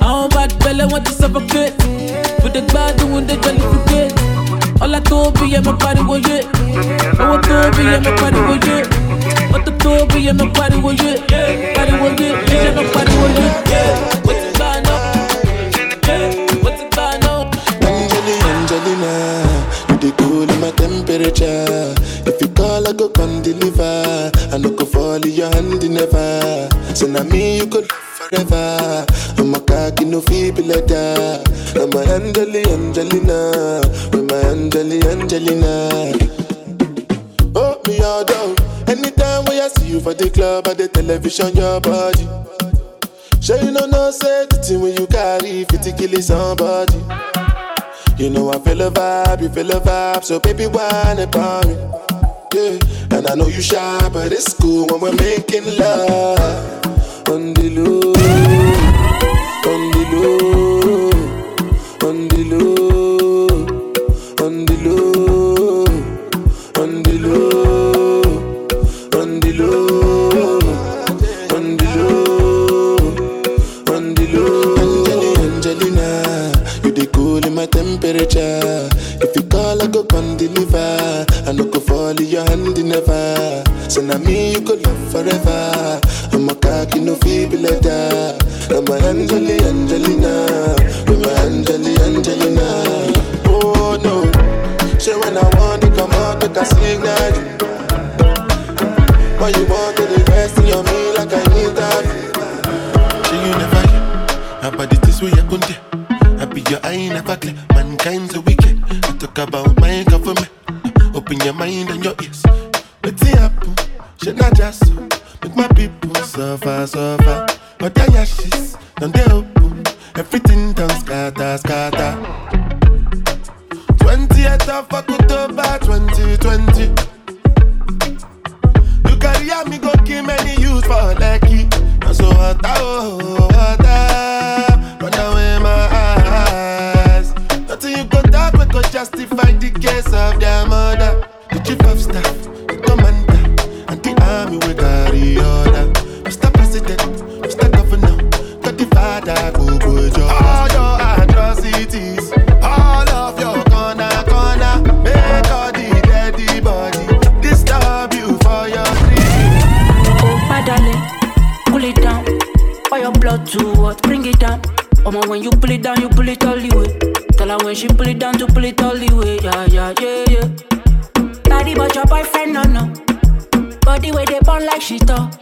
àwọn bad belle wọ́n ti suffocate mo dé gbádùn mo dé jollificate ọlá tó bí yẹ mọ pariwo yé owó tó bí yẹ mọ pariwo yé mọ́tò tó bí yẹ mọ pariwo yé pariwo yé yẹ mọ pariwo yé mo ti gbà náà mo ti gbà náà. Angeli, Angelina, you the cool my temperature. If you call, I go come deliver. I no go fall in your hand never. So now me you could forever. I'm a cocky no feeble letter. I'm a Angeli, Angelina, with my Angeli, Angelina. Oh, me all down. Anytime when I see you for the club or the television, your body. Sure you know no say the thing when you carry 50 kill somebody. You know I feel a vibe, you feel a vibe, so baby whine about me. Yeah, and I know you shy, but it's cool when we're making love on the low, on the low, on the low, in your hand never. So me you could love forever. I'm a cocky no feeble letter. I'm a Angeli Angelina, I'm a Angeli Angelina. Oh no, say when I want to come out, I signal you. Why you want to invest in your me like I need that? Say you never about things where you couldn't. I be your eye never clear. Mankind's a wicked. I talk about. Open your mind and your ears. See happen. Shit not just so. Make my people suffer, suffer. But their ashes, don't they open. Everything done scatter, scatter. 20th of October 2020. You Maria, me go kill many youths for lucky. And so what, oh, what, run justify the case of their mother. The chief of staff, the commander, and the army we carry order. Mr. President, Mr. Governor, got the father, go, go, job. All your atrocities, all of your corner, corner, make all the deady body disturb you for your dreams. Oh, my darling, pull it down. For your blood to what? Bring it down. Oh, man, when you pull it down, you pull it all the way. Tell her when she pull it down to pull it all the way. Yeah, yeah, yeah, yeah. Body, but your boyfriend, no, no. Body where they burn like she thought.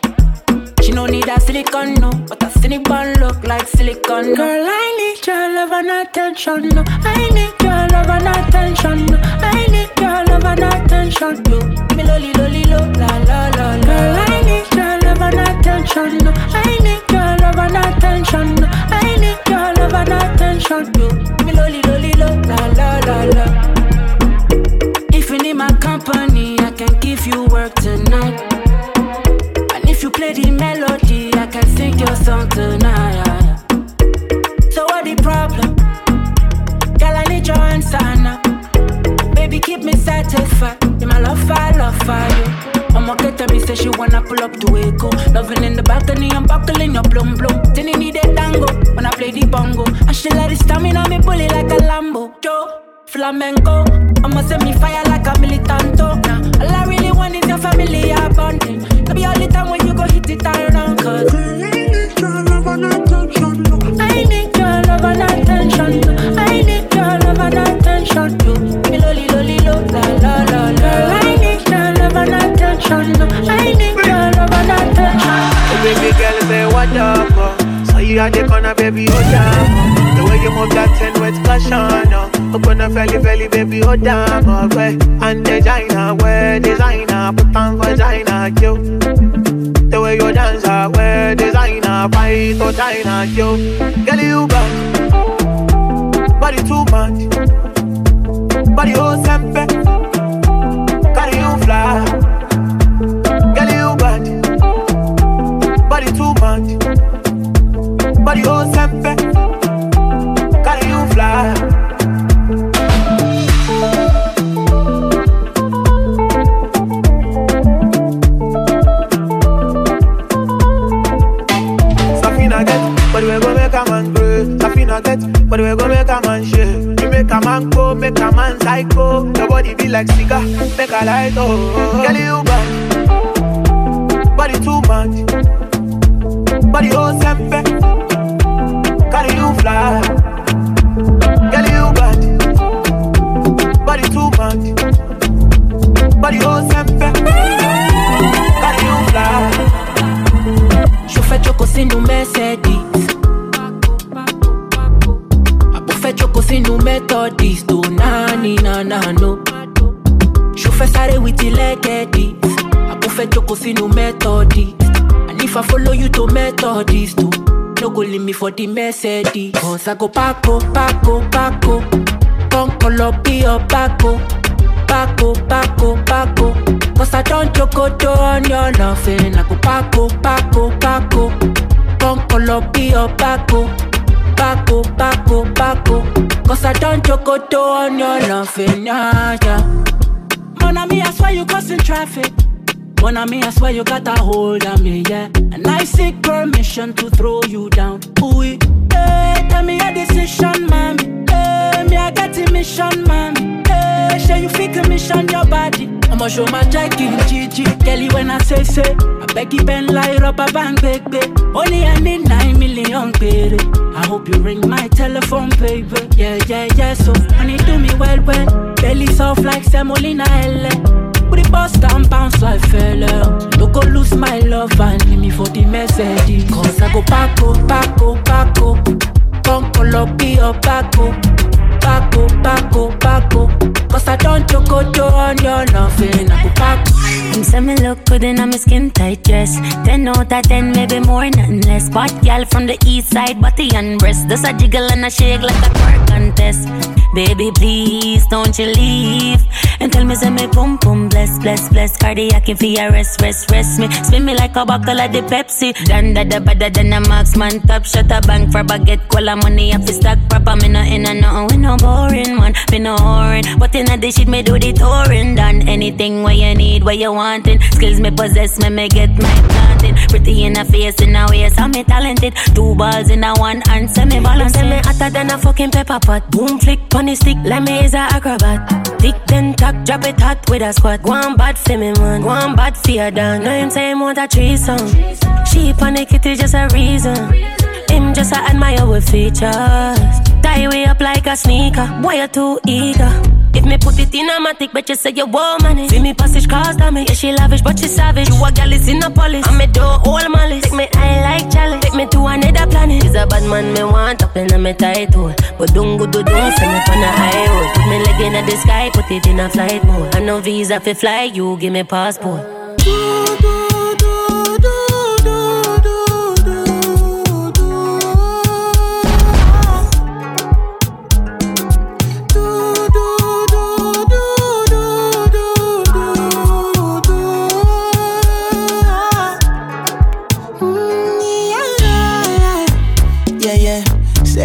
She no need a silicone, no. But a silicone look like silicone, no. Girl, I need your love and attention, no. I need your love and attention, no. I need your love and attention, no. Give me lolly, lolly, lo, la, la, la, la. Girl, I need your love and attention, no. I need your love and attention, no. Need your attention, no. Give me lolly, lolly, lo, la, la, la, la. If you need my company, I can give you work tonight. And if you play the melody, I can sing your song tonight. So what the problem? Girl, I need your answer now. Baby, keep me satisfied. You my love, I love for you. I'ma get to me, say she wanna pull up to Echo. Loving in the balcony, I'm buckling your blum. Then you need a tango when I play the bongo. And she let it stamina me bully like a Lambo. Joe, flamenco. I'ma send me fire like a militanto. Nah, all I really want is your family bonding. Maybe all the time when you go hit it around, cause I need your love and attention. I need your love and attention. I need your love and attention. Lolly lolly lo la la la la. I need your love and attention. I need your love and attention. Oh, baby girl, say what up? Oh. So you at the corner, baby, oh oh. The way you move that ten with caution, oh. Open up belly, belly, baby, oh damn, oh, way. And designer, wear designer, put on vagina, yo. The way you dance, ah, I wear designer, fight or China, yo. Girl, you back, body too much, body oh sempe, carry you fly. Girl, you bad, body too much, body oh sempe, carry you fly. Safina get, but we go make a man grow. Safina get, but we go make a man shake. Make a man go, make a man psycho. Your body be like cigar, make a light oh. Girl you bad, body too much, body oh sempe, carry you fly. Girl you bad, body too much, body oh sempe, carry you fly. Chauffeur choco sínú Mercedes. Àbúfẹ́ choco sínú Methodist. Tó náání náná no. Chauffeur sáré with the legedis. Àbúfẹ́ choco sínú Methodist. And if I follow you to Methodist too. No go leave me for the Mercedes. Cause I go Paco, Paco, Paco. Come call up be your Paco. Paco, Paco, Paco. Cause I don't chocoto on your loving. I go Paco, Paco, Paco. Come call up be your I don't chocoto on your loving. Yeah, yeah. Mon ami, I swear you causing traffic. Mon ami, I swear you got a hold on me, yeah. And I seek permission to throw you down. Ooh, hey, tell me your decision, mommy. Hey, me, I got a mission, mommy. Sure you feel commission your body. I'ma show my jack in Gigi. Kelly, when I say say, I beg you bend like rubber band, baby. Only I need nine million, baby. I hope you ring my telephone, baby. Yeah, yeah, yeah. So, honey, do me well, well. Belly soft like semolina, elle. Put the bus down, bounce like fella. Don't go lose my love and leave me for the Mercedes. Cause I go Paco, Paco, Paco. Come call up, be your Paco. Paco, Paco, Paco. Cause I don't choco on your loving. I go Paco. Him say me look good in a me skin tight dress. Ten out of ten, maybe more, nothing less. Bad gal from the east side, body and breast. Does a jiggle and a shake like a twerk contest. Baby, please don't you leave. And tell me, say me pum pum bless, bless, bless. Cardiac if you rest, rest, rest me. Spin me like a bottle of the Pepsi. Done that, the better than a marksman. Top shot a bank for baguette. Cola money up to stack proper. Me no in and nothing. We no boring, man. Me no boring. But in a the shit, me do the touring. Done anything where you need, where you wanting. Skills me possess, me me get my planting. Pretty in a face, in a waist, I'm me talented. Two balls in a one hand, semi balance. Say me hotter than a fucking pepper pot. Boom flick, pony stick, like me is a acrobat. Tick then tack, drop it hot with a squat. Go on bad for me, man. Go on bad for your done. Know him say him want a threesome. She on the kitty just a reason. Him just a admire with features. Tie way up like a sneaker. Boy, you're too eager. If me put it in a matic, bet you say you want money. Eh? See me passage cars damage. Yeah, she lavish, but she savage. You a gal is in a police. I'm a door all malice. Take me eye like challenge. Take me to another planet. He's a bad man, me want up in a me tight. But don't go do don't send me on a high road. Put me leg in the sky, put it in a flight mode. I know visa fi fly, you give me passport.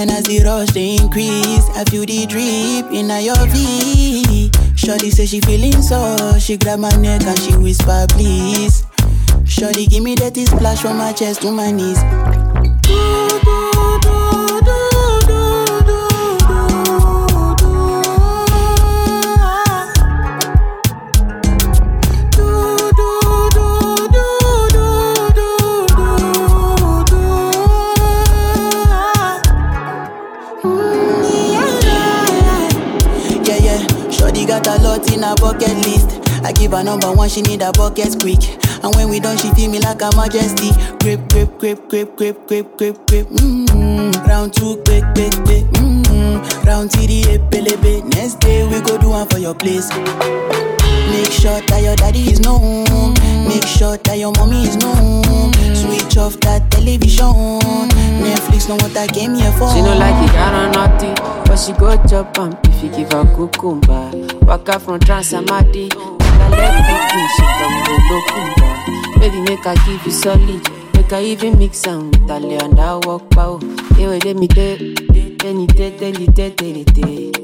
And as the rush they increase, I feel the drip in your V. Shorty say she feeling so, she grab my neck and she whisper please. Shorty give me that splash from my chest to my knees. Yeah, a in her bucket list. I give her number one, she need a bucket quick. And when we done, she feel me like a majesty. Grip, grip, grip, grip, grip, grip, grip, grip. Mm-hmm. Round two, quick, quick, quick. Mm-hmm. Round three, epelebe. Next day we go do one for your place. Make sure that your daddy is known. Make sure that your mommy is known. Switch off that television. Netflix know what I came here for. She no like it, I don't nothing. But she go chop am if you give her cucumber. Waka from Transamadi. I let me she come to Lokumba. Baby, make her give you solid. Make her even mix am with Ale and I walk. Hey, wait, let me tell. Any te, tell it, tell it, tell it.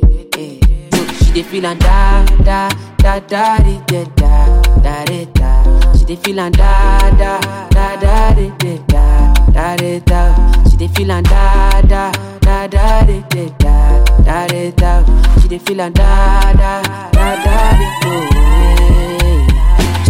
So she dey feel and da, da, da, da, di, da, da, da, di, da. She dey feel and da, da, da, da, di, da, da, da, da. She dey feel and da, da, da, da, di, da, da, da, da. She dey feel and da, da, da, da, di, do.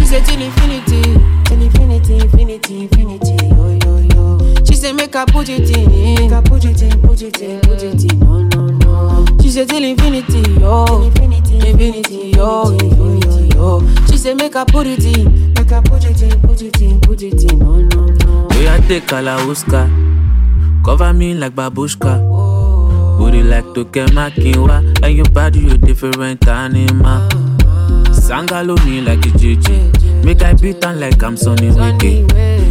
Say till infinity, till infinity, infinity, infinity, yo, yo, yo. She say make her put it in, make her put it in, put it in, put it in, no, no, no. She say till infinity, yo, infinity, infinity, yo, infinity, yo. She say make her put it in, make her put it in, put it in, put it in, no, no, no. We are take Kalauska. Cover me like babushka. Booty like Toke Makinwa. And your body, you different animal. Sangalo me like a JJ. Make I beat on like I'm Sonny Wiki.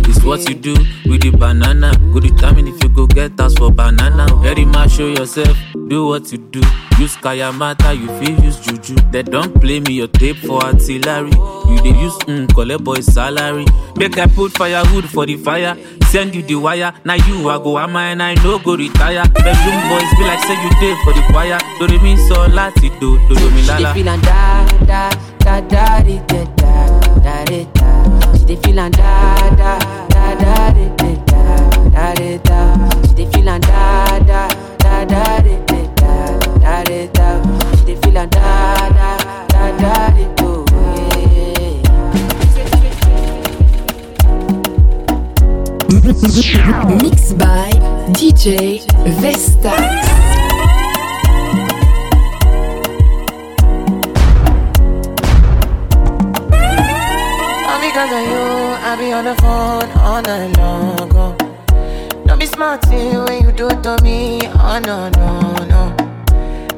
It's what you do with the banana. Go determine if you go get us for banana. Very much show yourself. Do what you do. Use Kayamata, you feel use Juju. They don't play me your tape for artillery. You they use mm, collect boy salary. Make I put firewood for the fire. Send you the wire. Now you I go am and I no go retire. Bedroom boys be like say you did for the choir. Do they mean so lati do do do me lala. Da, da, da, da, da, da, da, da. Da, da, da, da, da, da, da. Da, da, da. Mixed by DJ on the phone all night long ago. Oh. Don't be smarting when you do to me. Oh no, no, no.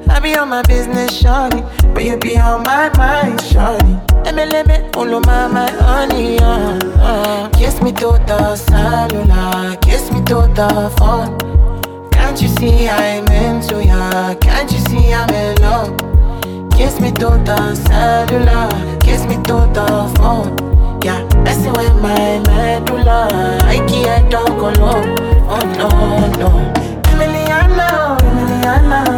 I be on my business, shawty But you be on my mind, shawty MLM, on my, my honey, uh, uh. Kiss me to the cellular Kiss me to the phone Can't you see I'm into ya Can't you see I'm in love Kiss me to the cellular Kiss me to the phone yeah. That's the way my medulla, I can't talk alone. Oh no, no. Emiliana, Emiliana.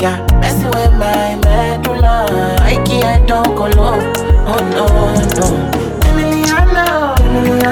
yeah. Messing with my medulla, I can't don't go low. Oh no, no. I know, Emily,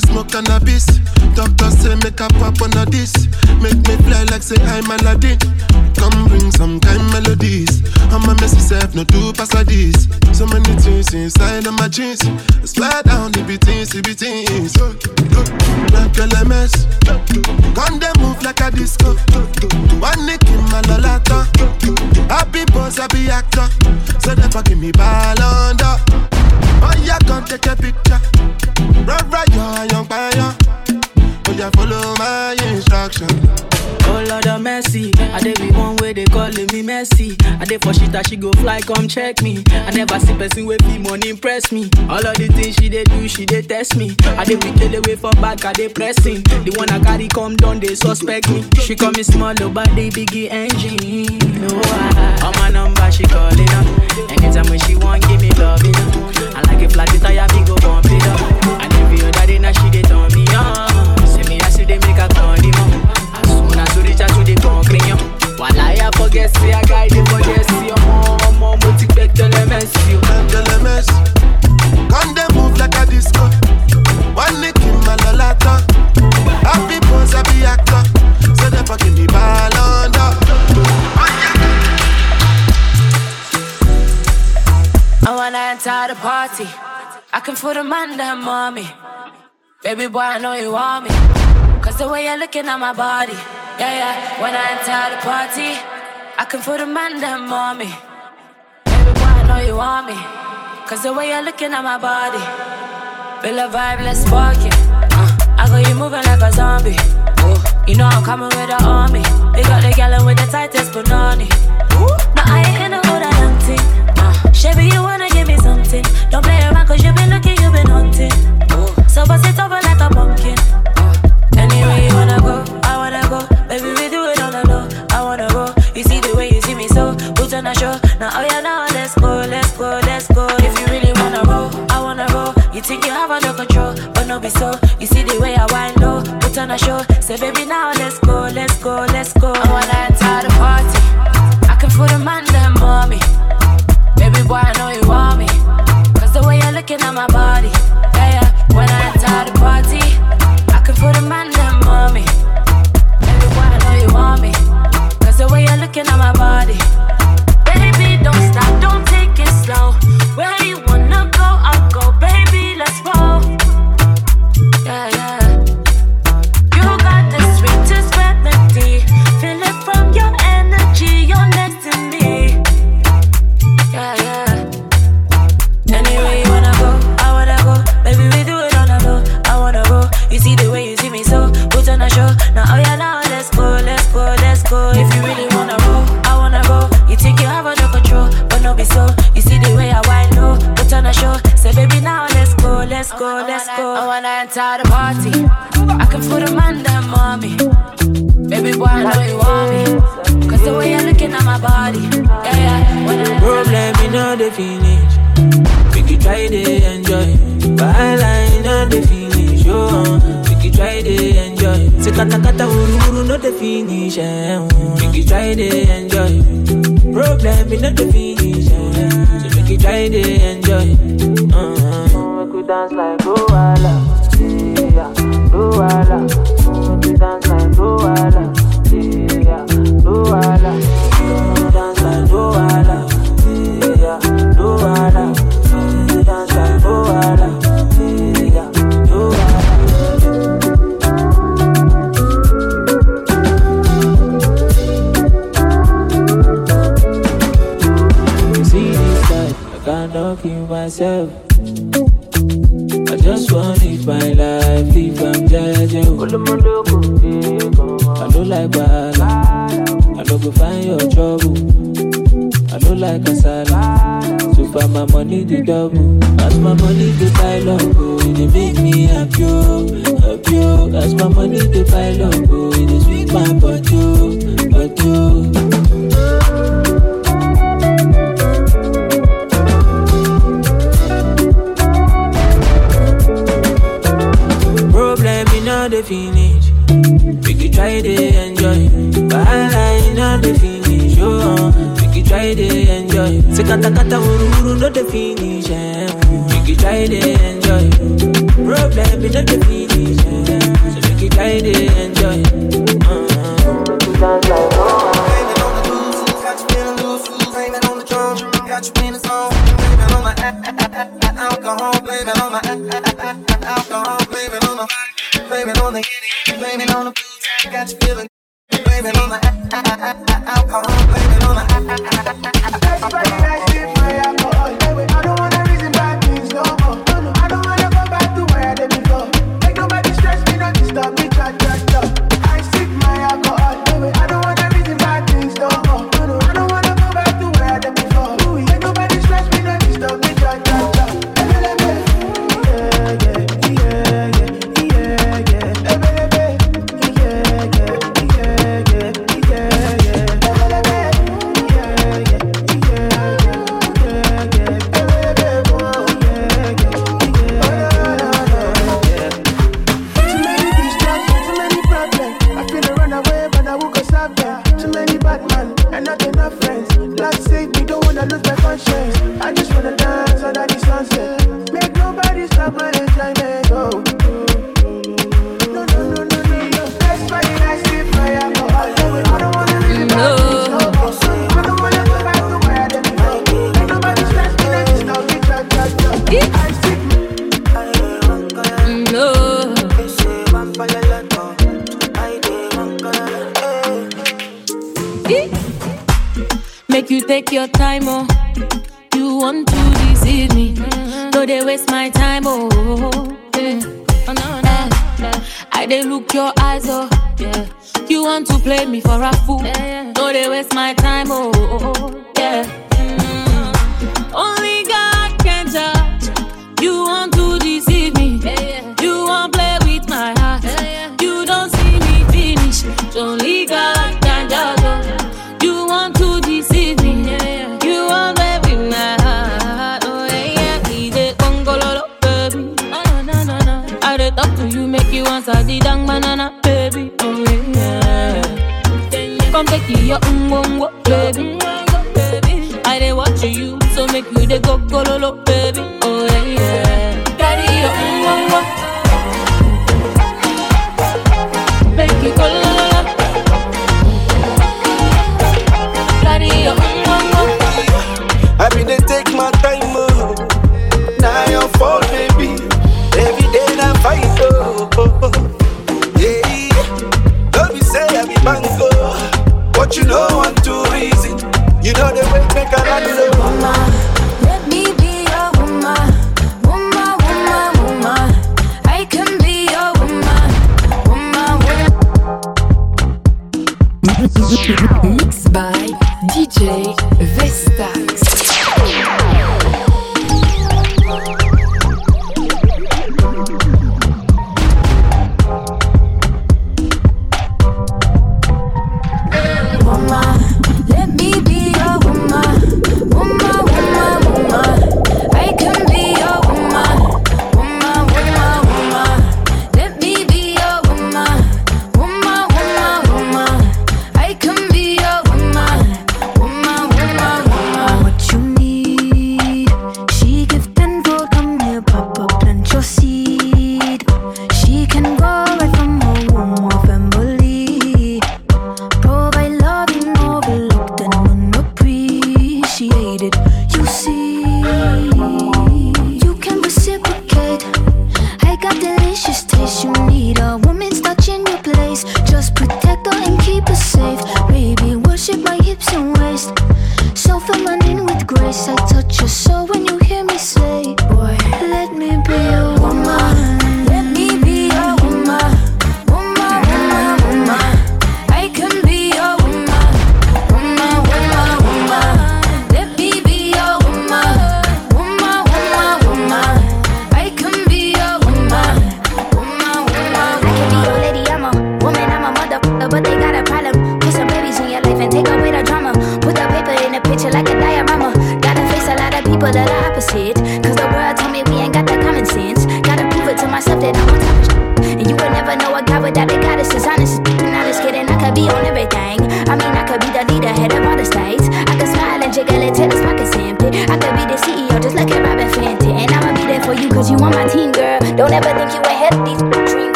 Smoke cannabis. Doctor say make a pop on a this. Make me fly like say I'm Aladdin. Come bring some kind melodies. I'm a messy self, no two pass like this. So many things inside of my jeans. Slide down the beatings, the beatings. Like a mess. Come they move like a disco. One nick in my lolata. Happy boss, happy actor. So never give me ball under. Oh yeah, come take a picture. Run right, your young fire. Oh yeah, follow my instruction. Oh Lord of mercy, I dey be one way they calling me messy. I dey for shit that she go fly, come check me. I never see person with be money impress me. All of the things she dey do, she dey test me. I dey be the way for back, I dey pressing. The one I carry come down, they suspect me. She call me small, oh, but they biggie engine. No, I, on my number she calling up. Anytime when she want, give me love. I like it flat, the tire me go bump it up. And every other day now she dey turn me on. See me as she dey make condiment. As soon as you reach out to the concrete, while I forget, say I guide the forget, see your mom, mom, but you bet the lemons, you. The lemons. Come they move like a disco. One nick in my lolata. Happy boss, happy actor. So they fucking me ball under. I wanna enter the party. I can feel the man that mommy. Baby boy, I know you want me. Cause the way you're looking at my body. Yeah, yeah. When I enter the party, I can feel the man that mommy. Baby boy, I know you want me. Cause the way you're looking at my body. Feel the vibe, let's spark it. Uh, I got you moving like a zombie. You know I'm coming with the army. They got the gallon with the tightest banana. No, I ain't in hood, I don't think. Uh, Chevy, you wanna give me something. Don't play around cause you been looking, you been hunting. Ooh. So bust it over like a pumpkin. You wanna go, I wanna go. Baby, we do it the low. I wanna go. You see the way you see me, so put on a show. Now, oh yeah, now let's go, let's go, let's go. If you really wanna roll, I wanna roll. You think you have under control, but no be so. You see the way I wind low, put on a show. Say, baby, now let's go, let's go, let's go. I wanna enter the party. I can feel the man, them mommy. Baby boy, I know you want me. Cause the way you're looking at my body. Want me. Cause the way you're looking at my body. Baby, don't stop, don't take it slow. Where you wanna enter the party. I can feel the man, that mommy. Baby boy, I know you want me. Cause the way you're looking at my body. Yeah, yeah. When I Problem, you know the finish. Make you try to enjoy. While I know the finish. Oh, make you try to enjoy. Say kata kata uru uru no the finish. Eh, oh. Make you try to enjoy. Problem, you know the finish. Eh. So make you try to enjoy. Dance like Luala. Yeah, Luala. Make you dance like Luala. go find your trouble. I no like kasala, so far my money to double. As my money to pile up, oh, it dey make me happy, oh, happy. Oh. As my money to pile up, oh, it sweet my body, oh, body. Problem me now they finish, make you try it one line, the finish, oh. Make you try to enjoy. Say kata kata wuru the finish, eh. Make you try to enjoy. Problem is not the finish, eh. So make you try to enjoy. Uh-huh. Got you in the blame it on my alcohol, blame it on my alcohol, blame it on my, blame it on the, blame it on the, got you feeling.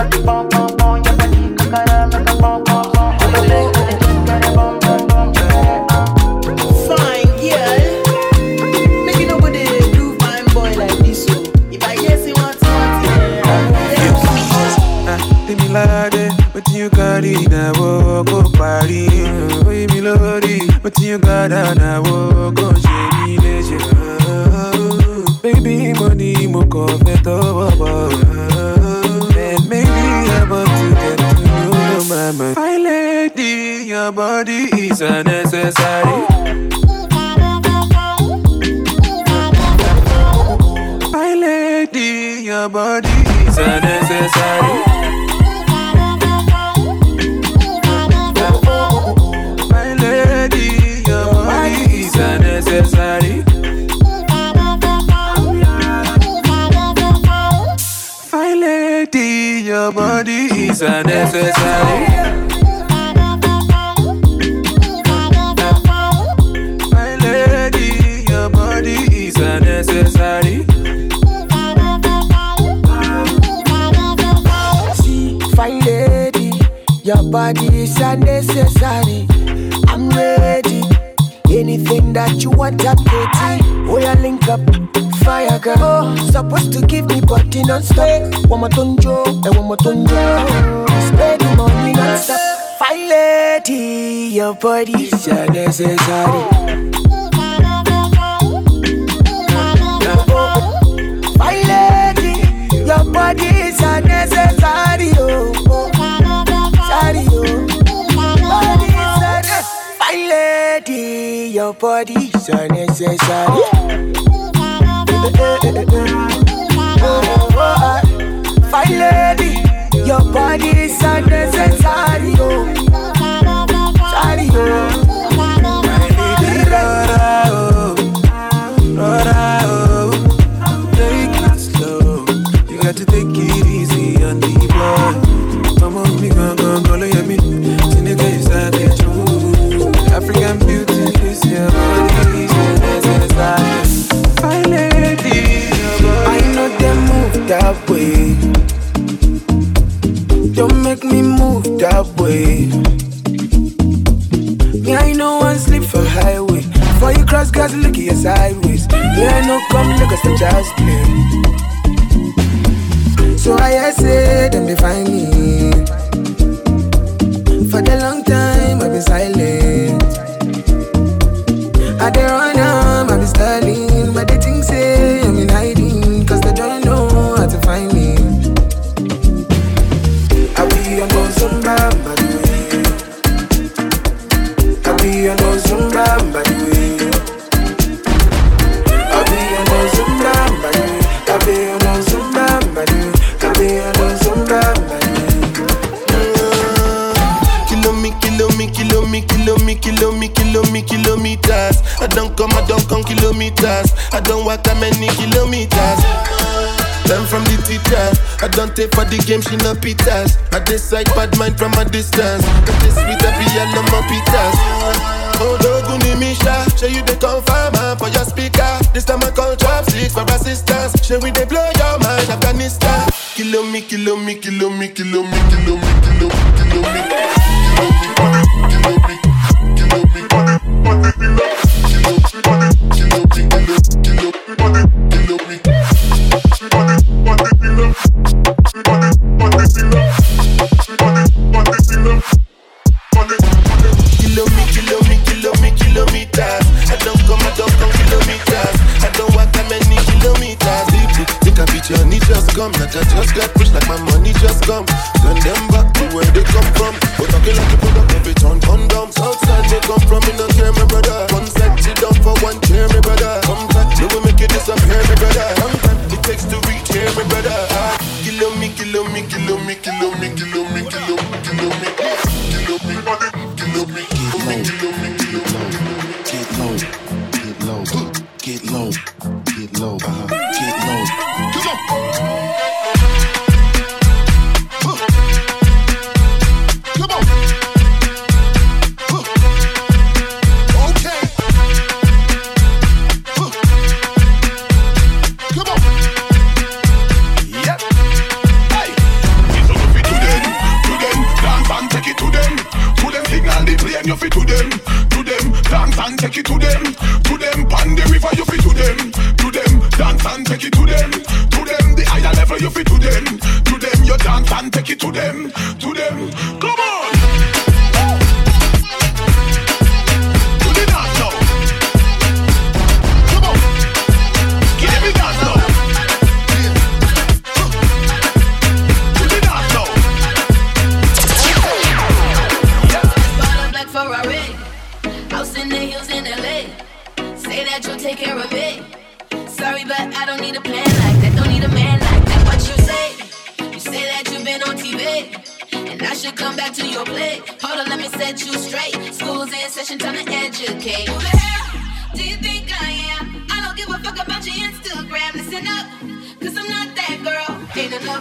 A is game, she no pitas. I decide bad mind from a distance. Got this sweet happy and no more pitas. Oh, Doguni Misha, show you the confirm for your speaker. This time I call drop six for assistance. Show we they blow your mind, Afghanistan. Kill me, kill me, kill me, kill me, kill me.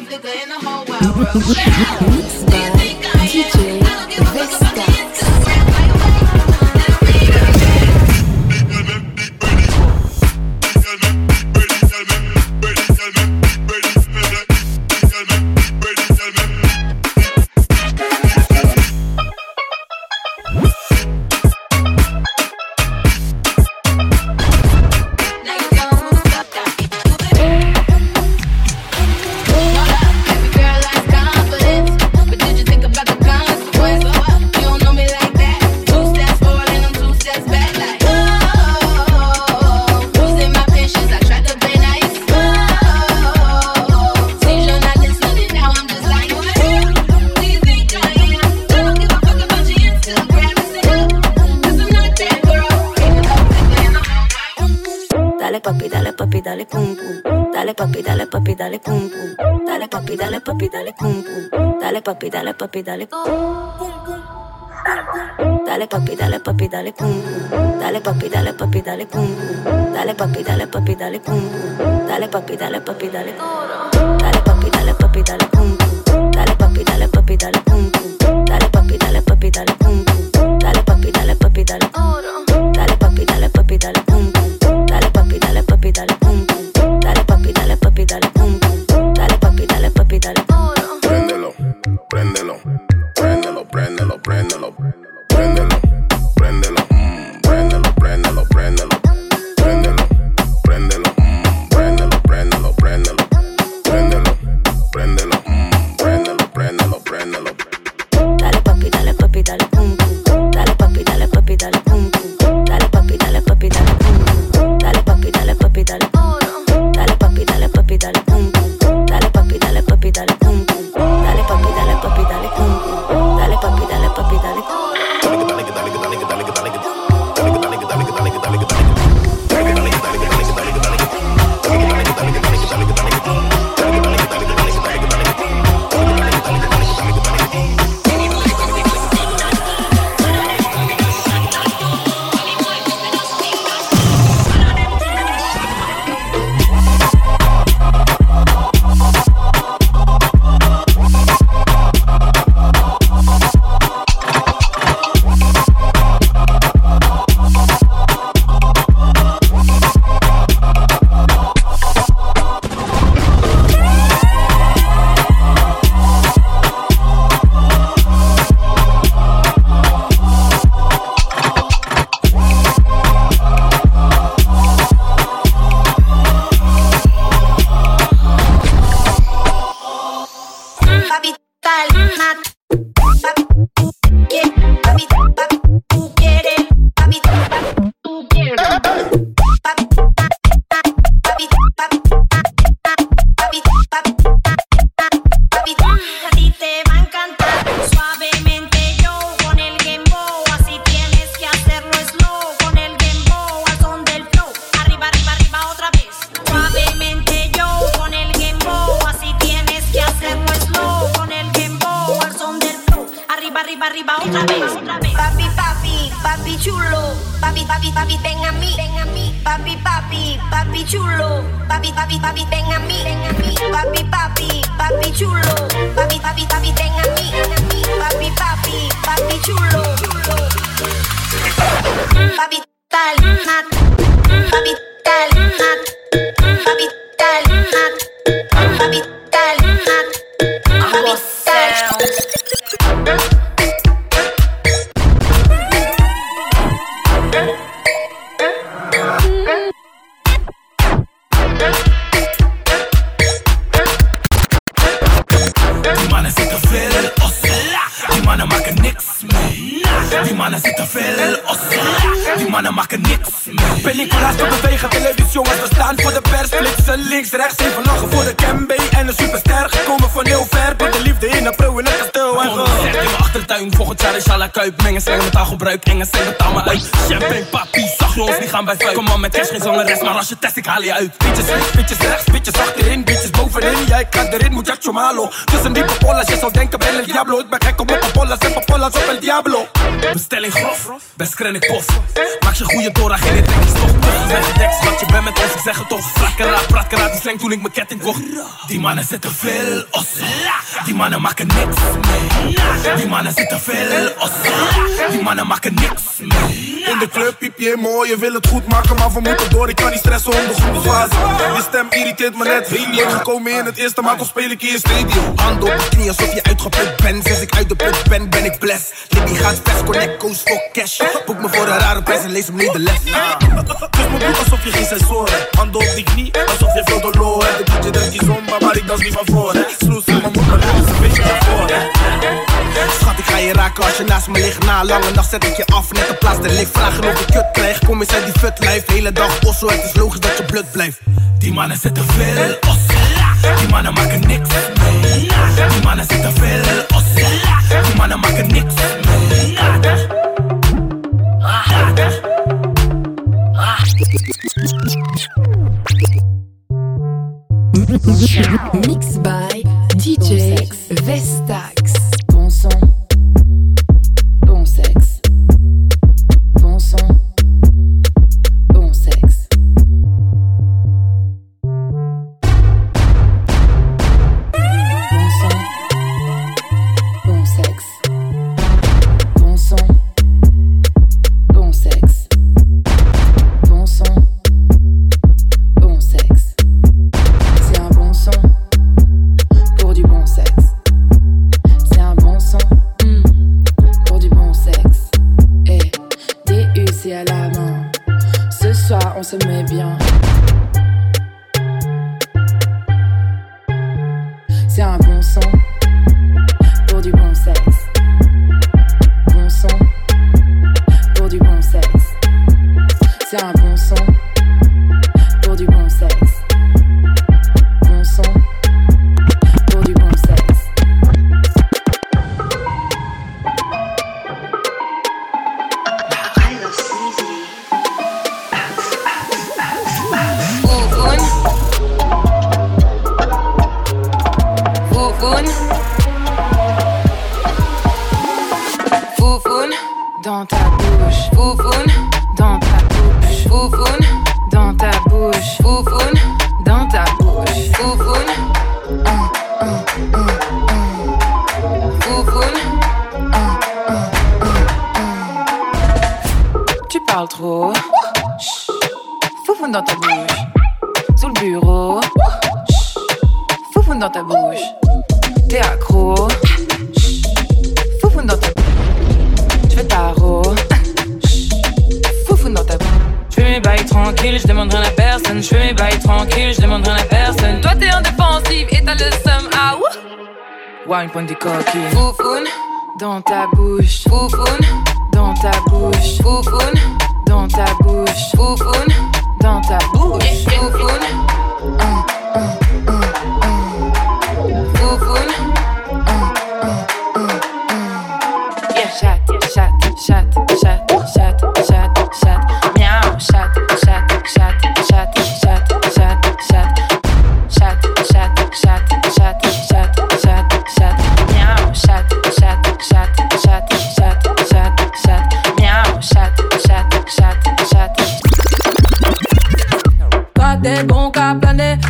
nigga in the whole wide world. dale papi, dale papi, dale pum. Dale papi, dale papi, dale pum. Dale papi, dale papi, dale pum, pum. Dale papi, dale papi, dale. Pum. Je uit. Bitches links, bitches rechts, bitches achterin, bitches bovenin. Jij kan erin, muchacho malo. Tussen die popolas, je zou denken ben el diablo. Ik ben gek op mijn popolas en popolas op el diablo. Bestelling grof, best krennik pof. Maak je goede dora, geen dit denk toch. Zeg je dek, schat, je bent met ons, ik zeg het toch. Prakkera, prakkera, die slang toen ik mijn ketting kocht. Die mannen zitten veel je je wil het goed maken, maar we moeten door. Ik kan niet stressen om de goede fase. Je stem irriteert me net heel niet. Gekomen in het eerste, maar toch speel ik in je stadion. Hand op de knie alsof je uitgeput bent. Sinds ik uit de put ben, ben ik blessed. Libby gaat best, connect, coast voor cash. Boek me voor een rare prijs en lees hem niet de les. Dus me doet alsof je geen sensor hebt. Handen op die knie, alsof je veel dolor hebt. De DJ denkt die zomba, maar ik dans niet van voor. hè. Sloes in mijn mond, maar je raken als je naast me ligt. Na een lange nacht zet ik je af, net een plaats de licht. Vragen of ik kut krijg, kom eens uit die fut lijf. Hele dag osso, het is logisch dat je blut blijft. Die mannen zitten veel ossela. Die mannen maken niks mee.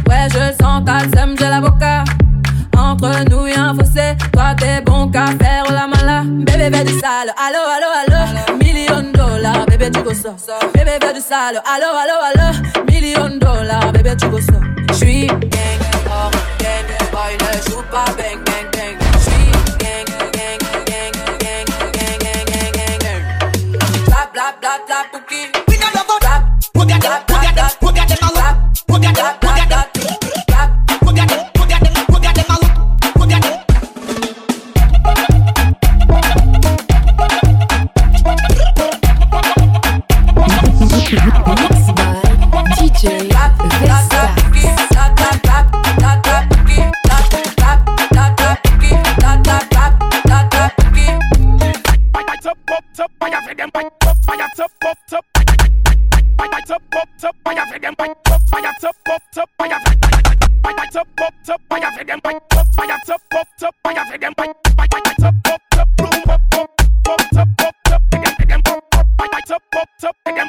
Ouais je sens t'as le j'ai l'avocat. Entre nous y'a un fossé, toi t'es bon qu'à faire la mala. Bébé fais du sale, allo allo allo Million dollars, bébé tu go Bébé fais du sale, allo allo allo Million dollars, bébé tu go ça. J'suis gang, hors gang, boy ne joue pas bang up, fire for them, fire up, fire up, up, up, fire for them, fire, fire, fire, up, up, up, room, up, up, up, up, up, up, fire for them, up, up, fire up, up, up, for them.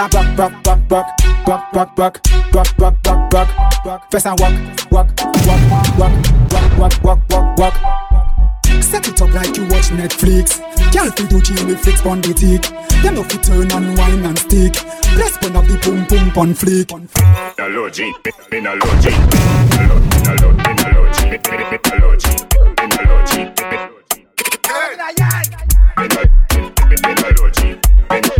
Fais fais ça rock, rock, rock, rock, rock, rock, rock, rock, rock, rock, rock, rock. Fais ça walk, walk, walk, walk, walk, walk, walk, walk, walk. Set it up like you watch Netflix. Can't feel do Jimmy fix on the tick. You know fi turn on wine and stick. Press pon up the pum pum pon flick. Na logi, me na logi, na lo, na lo, me na logi, me me me na logi, me na logi, me me me na me me na logi,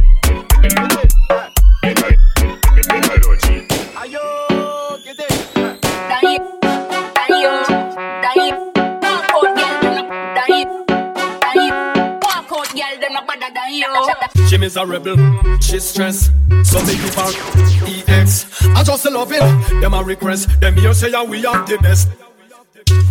miserable, she stress. So me give her EX. I just love it. Them a request. Them here say yeah, we are the best.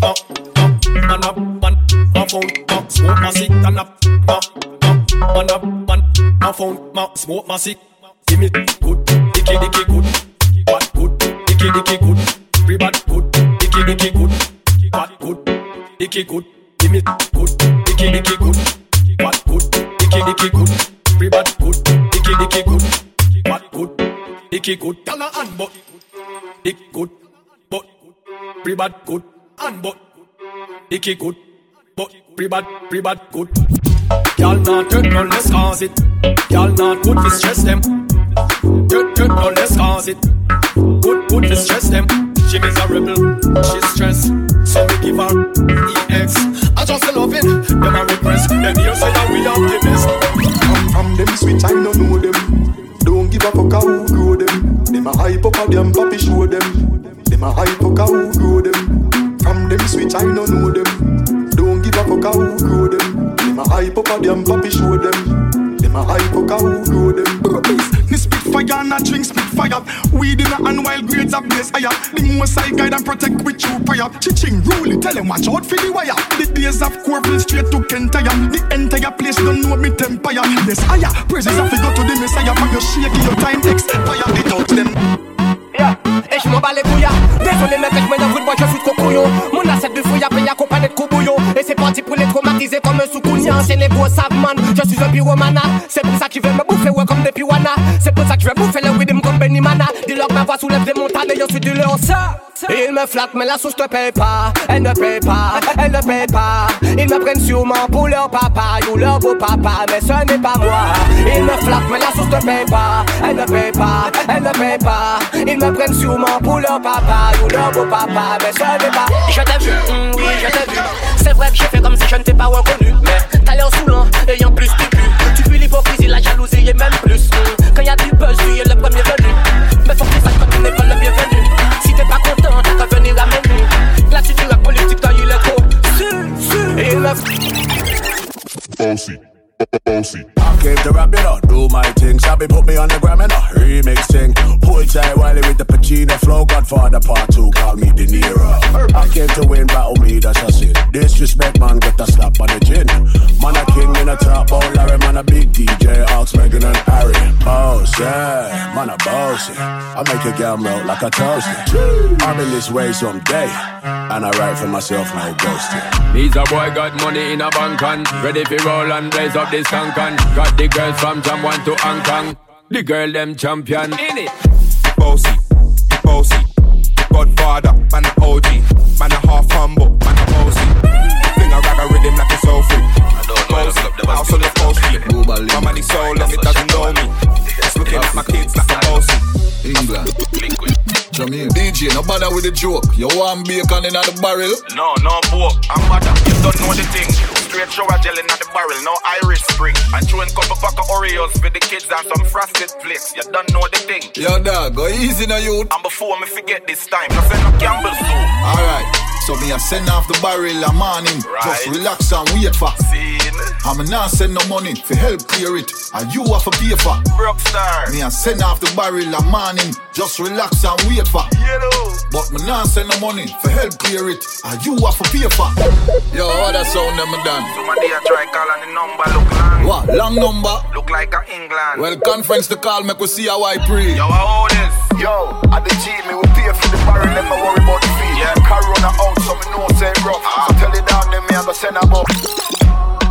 Uh, uh, man up, man, my phone, uh, smoke my sick, and up, uh, uh, man up, man, my phone, my smoke my sick. Give me good, dicky dicky good, what good, dicky dicky good, free bad good, dicky dicky good, what good, dicky good, give me good, dicky dicky good, what good, dicky dicky good, free bad good, dicky dicky good, what good, dicky good, gyal a hand but, dick good, but, free bad good, hand but, dicky good, but, free bad, free bad good. Y'all not turn no less cause it. Y'all not good to stress them. Turn turn no less cause it. Good good to stress them. She miserable, she stress. So we give her EX. I just love it. Them a request. Them here say that we are the best. From, them switch, I don't know them. Don't give a fuck how who grow them. Them a hype up a them, papi show them. Them a hype up how who grow them. From them switch, I don't know them. Don't give a fuck a who grow them. Them a hype up a damn papi show them. Them a hype up a who grow them. Me spit fire and I drink spit fire. Weed in a and wild grades of blaze higher. The most I guide and protect with true fire. Chiching rule it, tell them watch out for the wire. The days of Corville straight to Kentire. The entire place don't know me tempire. Yes, higher. Praises to go to the Messiah. For your shaky, your time expire. They touch them. Et je m'en bats les couilles Désolé mec je m'énerve moi je suis trop couillon Mon assiette de fouille après de coups bouillon Et parti pour les traumatiser comme un soukounien C'est les beaux savent man. Je suis un pyromana C'est pour ça qu'ils veulent me bouffer ouais comme des piwanas C'est pour ça que je vais bouffer le rhythm comme Benny Mana. Dis-leur ma voix soulève des montagnes et je suis du leur ça Ils me flattent mais la sauce ne paye pas Elle ne paye pas, elle ne paye pas. Ils me prennent sûrement pour leur papa ou leur beau papa Mais ce n'est pas moi. Ils me flattent mais la sauce ne paye pas Elle ne paye pas, elle ne paye pas. Ils me prennent sûrement pour leur papa ou leur beau papa Mais ce n'est pas Je t'ai vu, oui je t'ai vu C'est vrai que j'ai fait comme si je ne t'ai pas reconnu Mais t'as l'air saoulant, ayant plus tu pues Tu fuis l'hypocrisie, la jalousie et même plus. Mm. Quand y a du buzz, tu es le premier venu. Mais faut que tu saches que tu n'es pas le bienvenu. Si t'es pas content, t'as qu'à venir à minuit Là tu diras politique, est trop Si, si. Et il me I came to rap it up, do my thing. Sabi put me on the gram and a remix thing. Pull tight Wiley with the Pacino flow. Godfather part two, call me De Niro. I came to win, battle me, that's a sin. Disrespect, man, get a slap on the chin. Man, a king in a top, oh yeah, bossy. I make a girl melt like a toaster. I'm in this way someday, and I write for myself, no ghosting. He's a boy got money in a bank and ready for roll and blaze up this tank and got the girls from Jam 1 to Hong Kong. The girl them champion in it. Bossy, bossy, Godfather, man a OG, man a half humble, man a bossy. Fling a rag a rhythm like it's so free. Bossy, house on the coast, my money so long it doesn't know me. It's looking at my kids like a bossy. England. Jamaica. DJ, no bother with the joke. You want bacon in the barrel? No, no, boy, I'm mother. You don't know the thing. Straight shower gel in the barrel, no Irish spring. And chewing couple pack of Oreos for the kids and some frosted flakes. You don't know the thing. Yo, dog, go easy now, you. And before me forget this time, no send no Campbell soup. Alright, so me a send off the barrel a morning. Just relax and wait for. I'm not send no money for help clear it. And you have to pay for. Broke star. Me a send off the barrel a morning. Just relax and wait for. But me not send no money for help clear it. And you have to pay for. Yo, what that sound them done? Somebody a try call and the number look long. What? Long number? Look like a England. Well, conference to call, make we see how I pray. Yo, how old is? Yo, at the G, me will pay for the barrel, never worry about the fee. Yeah. Corona out, so me know say rough. So tell it down, then me I go send a box.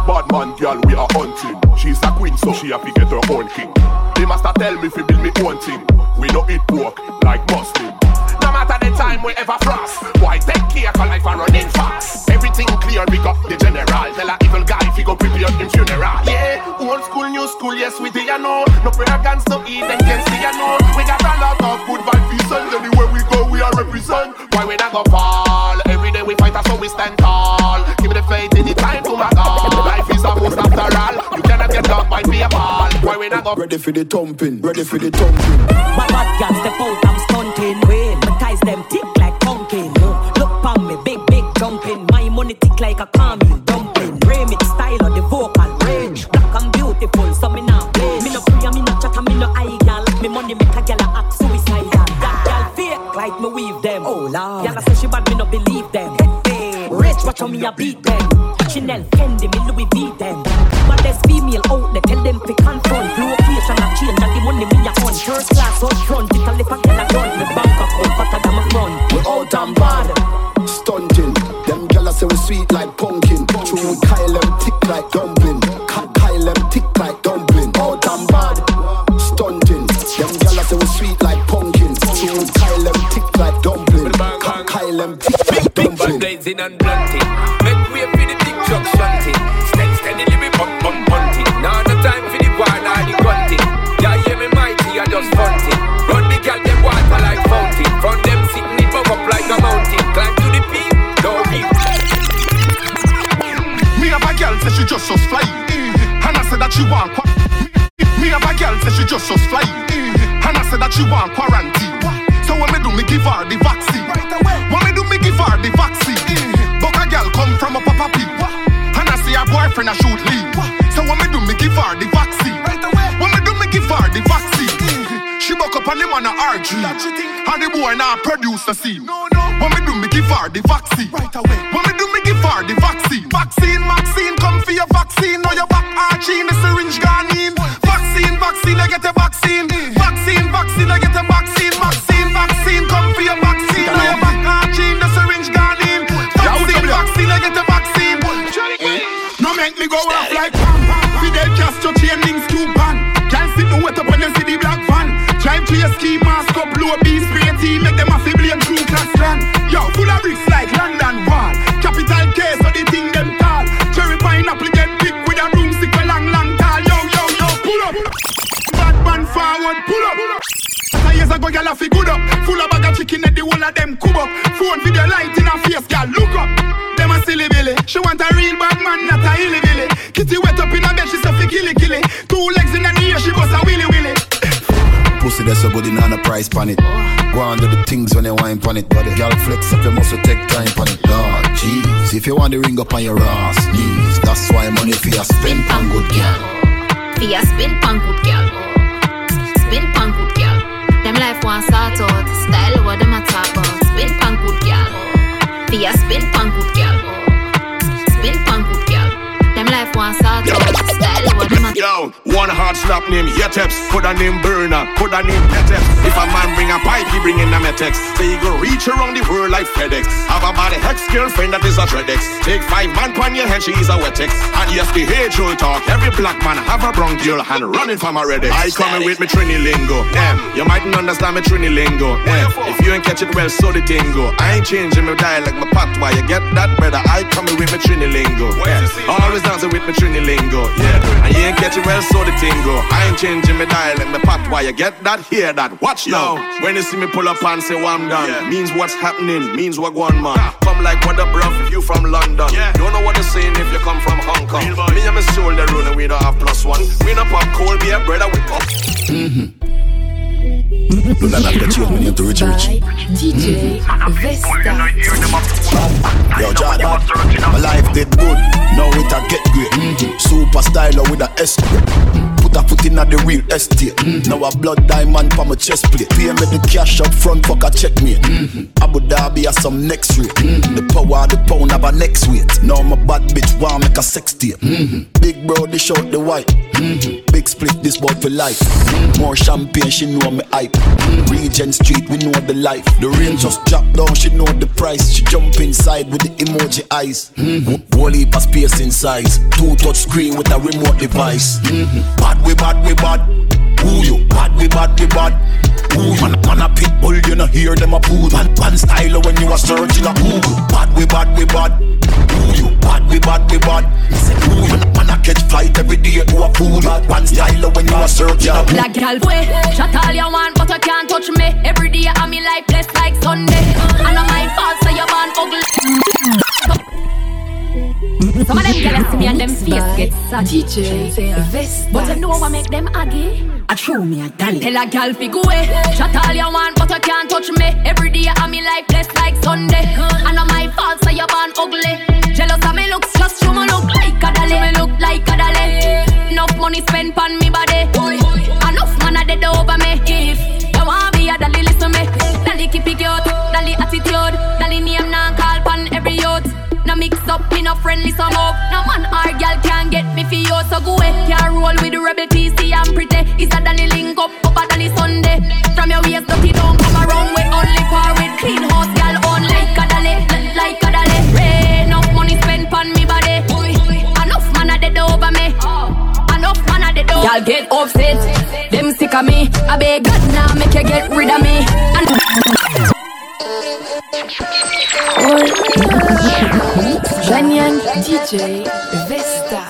Bad man, girl, we are hunting. She's a queen, so she have to get her own king. The master tell me fi build me own thing. We no eat pork like Muslim. No matter the time we ever frost. Why take care for life and running fast? Everything clear, big up the general. Tell a evil guy if he go prepare him funeral. Yeah, old school, new school, yes, we do you know. No prayer guns to eat, them can see you know. We got a lot of good vibes, and anywhere we go, we are represent. Why we not go fall? Every day we fight, so we stand tall. Give me the faith in the time to my God. Life is a most after all. You cannot get done by people. Why we not go Ready for the thumping, ready for the thumping. My bad girl step out, I'm stunting. Wait, my ties them tick like pumpkin. Look pon me, big, big jumping. My money tick like a caramel dumpling. Remix style of the vocal range. Black and beautiful, so me now play. Me no free, me no chat, and me no eye girl. Me money make a girl a act suicidal. That girl fake like me weave them. Oh lord, girl I say she bad, me no believe them. Watch how me a beat them. Chanel, Fendi, me Louis V them. Baddest female out there, tell them fi confront. Location a change, and the money me a on. First class up front, it a lip a girl a gun. Me bank account fatter than my front. We all and bad. Stunting, them gyal say we sweet like pumpkin. True, we Kyle them tick like dumpling. Kyle them tick like dumpling. All and bad. Stunting, them gyal say we sweet like pumpkin. True, Kyle them tick like dumpling. Kyle them tick and blunting. Buck up on him a RG. And the boy now produce a scene. No, no. When me do me give her the vaccine. Right away. When me do me give her the vaccine. Vaccine, vaccine, come for your vaccine. Now your back arching, the syringe gone in. Vaccine, vaccine, I get a vaccine. Vaccine, vaccine, I get a vaccine. Vaccine, vaccine, come for your vaccine. Now your back arching, the syringe gone in. Vaccine, vaccine, I get a vaccine. No make me go off like blow beast spray team, make them a blame true class land. Yo, full of bricks like London Wall. Capital K, so the thing them tall. Cherry pineapple get big with a broomstick a long, long tall. Yo, yo, yo, pull up. Bad man forward, pull up. Five years ago, a fi good up. Full of bag of chicken at the whole of them cub up. Phone video light in her face, gyal look up. Them a silly billy. She want a real bad man, not a hilly that's so good, you know the price pan it. Go on do the things when you wine pan it. But the girl flex up, you muscle, take time pan it. Lord, jeez. If you want the ring up on your ass knees, that's why money for you spend pan good girl. Fia spin pan good girl. Spin pan good girl. Them life want start out. Style what them a talk about. Spin pan good girl. Fia spin pan good girl. Spin pan good girl. Them life want start out. One hard slap name Yeteps, put a name burner, put a name Yeteps. If a man bring a pipe, he bring in a Metex. You go reach around the world like FedEx. Have a body hex girlfriend that is a Tredex. Take five man pon your head, she is a Wetex. And yes, the age old talk. Every black man have a brown girl and running from a Redex. I coming with me Trini lingo. Damn, you mightn't understand me Trini lingo. Damn, if you ain't catch it well, so the tingo. I ain't changing my dialect, my patois. You get that, brother? I coming with me Trini lingo. Yeah, always dancing with me Trini lingo. Yeah, and you ain't catch it well, so the tingo. I ain't changing my dialect, my patois. You get that? Hear that? Watch now. When you see me pull up and say, well, I'm done, means what's happening, means what going man. Come like what up, bruv, if you from London. Yeah. Don't know what they're saying if you come from Hong Kong. Me and my soul, they rule and we don't have plus one. We don't pop cold beer, brother, we pop. Look at that, change my name to Richie Richie. DJ Vesta. Yo, Jordan, my life did good. Now it a get great. Mm-hmm. Super styler with a S. Put a foot in at the real estate. Mm-hmm. Now a blood diamond for my chest plate. Pay me the cash up front, fuck a check me. Mm-hmm. Abu Dhabi has some next rate. The power of the pound have a next weight. Now my bad bitch want make a sex tape. Big bro, dish out the white. Big split this boy for life. More champagne, she know me hype. Regent Street, we know the life. The rain just drop down, she know the price. She jump inside with the emoji eyes. Mm-hmm. Of space in size. Two touch screen with a remote device. Mm-hmm. Bad we bad we bad. Who you? Bad we bad we bad. Who you? Man, man a pit bull, you know hear them a poo. Man, man style when you a searching a Google. Bad we bad we bad. Who you? Bad we bad we bad. Me say who you? Man a catch flight every day to a pool. Man style when you a searching a Black girl, way Shut all you want, but you can't touch me. Every day I'm in life blessed like Sunday. And I'm my fault, so you're born ugly. Some of them jealous me and them face get saggy. DJ Vesta. But you know what make them aggy? I show me a dolly. Tell a girl fi go away. Shut all you want, but you can't touch me. Every day I'm in life blessed like Sunday. And I'm my fault, so you're born ugly. Jealous of me looks, just show me look like a dolly. Me look like a dolly. Enough money spent on me body. Enough man a dead over me. If you want be a dolly, listen me. Dolly keep it cute, dolly attitude, dolly name now mix up, me no friendly some up. No man or girl can get me for you, so go away. Can't roll with the rebel PC and pretty. It's a dolly link up, up a dolly Sunday. From your waist dirty don't come around with only par with clean house, girl on like a dolly, like a dolly. Enough money spent on me body. Enough man a dead over me. Enough man a dead over. Y'all get upset, them sick of me. I beg God now make you get rid of me. And Janyan DJ Vesta.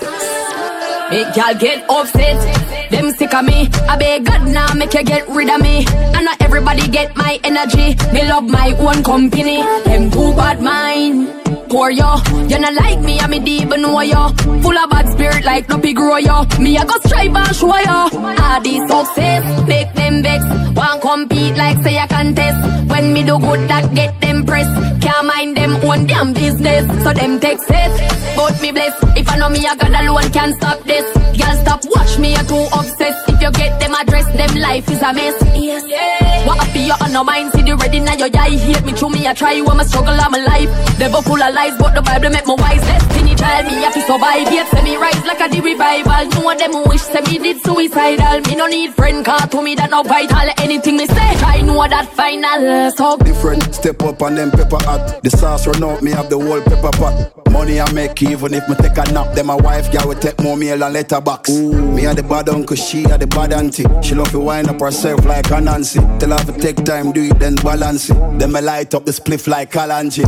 Make y'all get upset. Them sick of me. I beg God now make you get rid of me. And not everybody get my energy. Me love my own company. Them too bad mind. Poor yo, you not like me, I'm a deep know yo. Full of bad spirit like no pig grow yo. Me I go strive and show yo. All these success make them vex. Want compete like say I contest. When me do good that get them press. Can't mind them own damn business. So them take it. But me bless. If I know me, I got alone, can't stop this. Girl, stop, watch me, you're too obsessed. If you get them address, them life is a mess. Yes. Yeah. What up, you on no mind, see the ready now, your eye hate me, through me, I try, you, I'm struggle, I'm alive. Devil full of lies, but the Bible make me wise. Destiny child, me have to survive, yet say me rise like a the revival. No of them wish, say me did suicidal. Me no need friend, car to me that no vital. Anything me say, try know that final. So different, step up on them pepper hot. The sauce run out, me have the whole pepper pot. Money I make even if me take a nap. Then my wife, girl, will take more meal and letterbox. Ooh. Me a the bad uncle, she a the bad auntie. She love to wind up herself like a Nancy. Tell her to take time, do it, then balance it. Then me light up the spliff like Kalanji.